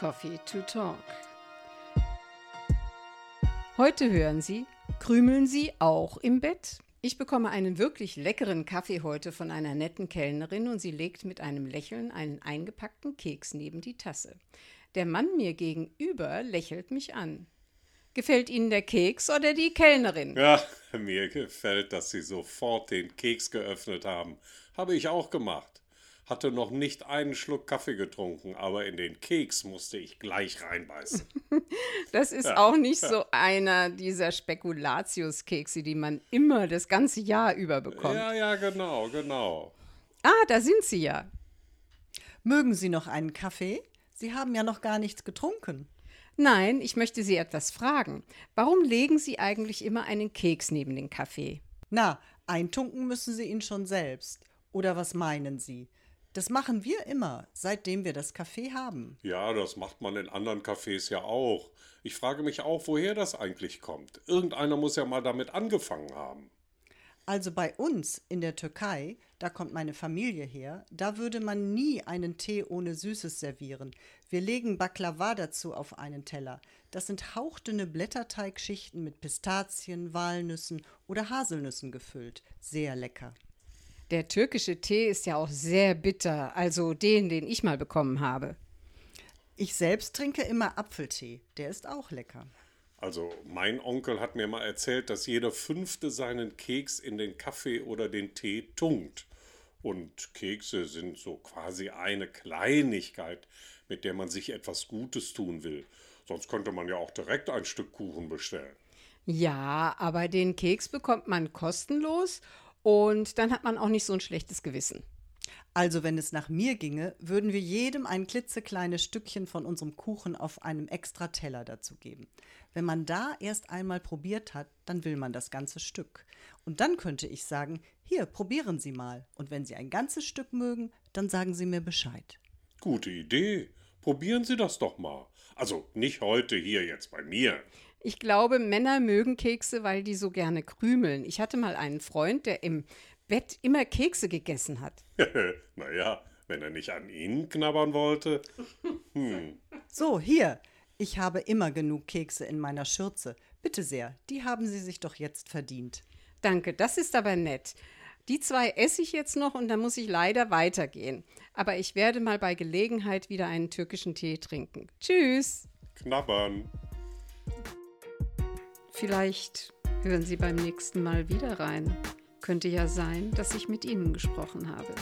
Coffee to Talk. Heute hören Sie, krümeln Sie auch im Bett? Ich bekomme einen wirklich leckeren Kaffee heute von einer netten Kellnerin und sie legt mit einem Lächeln einen eingepackten Keks neben die Tasse. Der Mann mir gegenüber lächelt mich an. Gefällt Ihnen der Keks oder die Kellnerin? Ja, mir gefällt, dass Sie sofort den Keks geöffnet haben. Habe ich auch gemacht hatte noch nicht einen Schluck Kaffee getrunken, aber in den Keks musste ich gleich reinbeißen. das ist ja. auch nicht so einer dieser Spekulatius-Kekse, die man immer das ganze Jahr über bekommt. Ja, ja, genau, genau. Ah, da sind Sie ja. Mögen Sie noch einen Kaffee? Sie haben ja noch gar nichts getrunken. Nein, ich möchte Sie etwas fragen. Warum legen Sie eigentlich immer einen Keks neben den Kaffee? Na, eintunken müssen Sie ihn schon selbst. Oder was meinen Sie? Das machen wir immer, seitdem wir das Café haben. Ja, das macht man in anderen Cafés ja auch. Ich frage mich auch, woher das eigentlich kommt. Irgendeiner muss ja mal damit angefangen haben. Also bei uns in der Türkei, da kommt meine Familie her, da würde man nie einen Tee ohne Süßes servieren. Wir legen Baklava dazu auf einen Teller. Das sind hauchdünne Blätterteigschichten mit Pistazien, Walnüssen oder Haselnüssen gefüllt. Sehr lecker. Der türkische Tee ist ja auch sehr bitter, also den, den ich mal bekommen habe. Ich selbst trinke immer Apfeltee, der ist auch lecker. Also mein Onkel hat mir mal erzählt, dass jeder Fünfte seinen Keks in den Kaffee oder den Tee tunkt. Und Kekse sind so quasi eine Kleinigkeit, mit der man sich etwas Gutes tun will. Sonst könnte man ja auch direkt ein Stück Kuchen bestellen. Ja, aber den Keks bekommt man kostenlos und dann hat man auch nicht so ein schlechtes Gewissen. Also, wenn es nach mir ginge, würden wir jedem ein klitzekleines Stückchen von unserem Kuchen auf einem extra Teller dazu geben. Wenn man da erst einmal probiert hat, dann will man das ganze Stück. Und dann könnte ich sagen: Hier, probieren Sie mal. Und wenn Sie ein ganzes Stück mögen, dann sagen Sie mir Bescheid. Gute Idee. Probieren Sie das doch mal. Also nicht heute hier jetzt bei mir. Ich glaube, Männer mögen Kekse, weil die so gerne krümeln. Ich hatte mal einen Freund, der im Bett immer Kekse gegessen hat. naja, wenn er nicht an ihnen knabbern wollte. Hm. So, hier. Ich habe immer genug Kekse in meiner Schürze. Bitte sehr, die haben Sie sich doch jetzt verdient. Danke, das ist aber nett. Die zwei esse ich jetzt noch und dann muss ich leider weitergehen. Aber ich werde mal bei Gelegenheit wieder einen türkischen Tee trinken. Tschüss. Knabbern. Vielleicht hören Sie beim nächsten Mal wieder rein. Könnte ja sein, dass ich mit Ihnen gesprochen habe.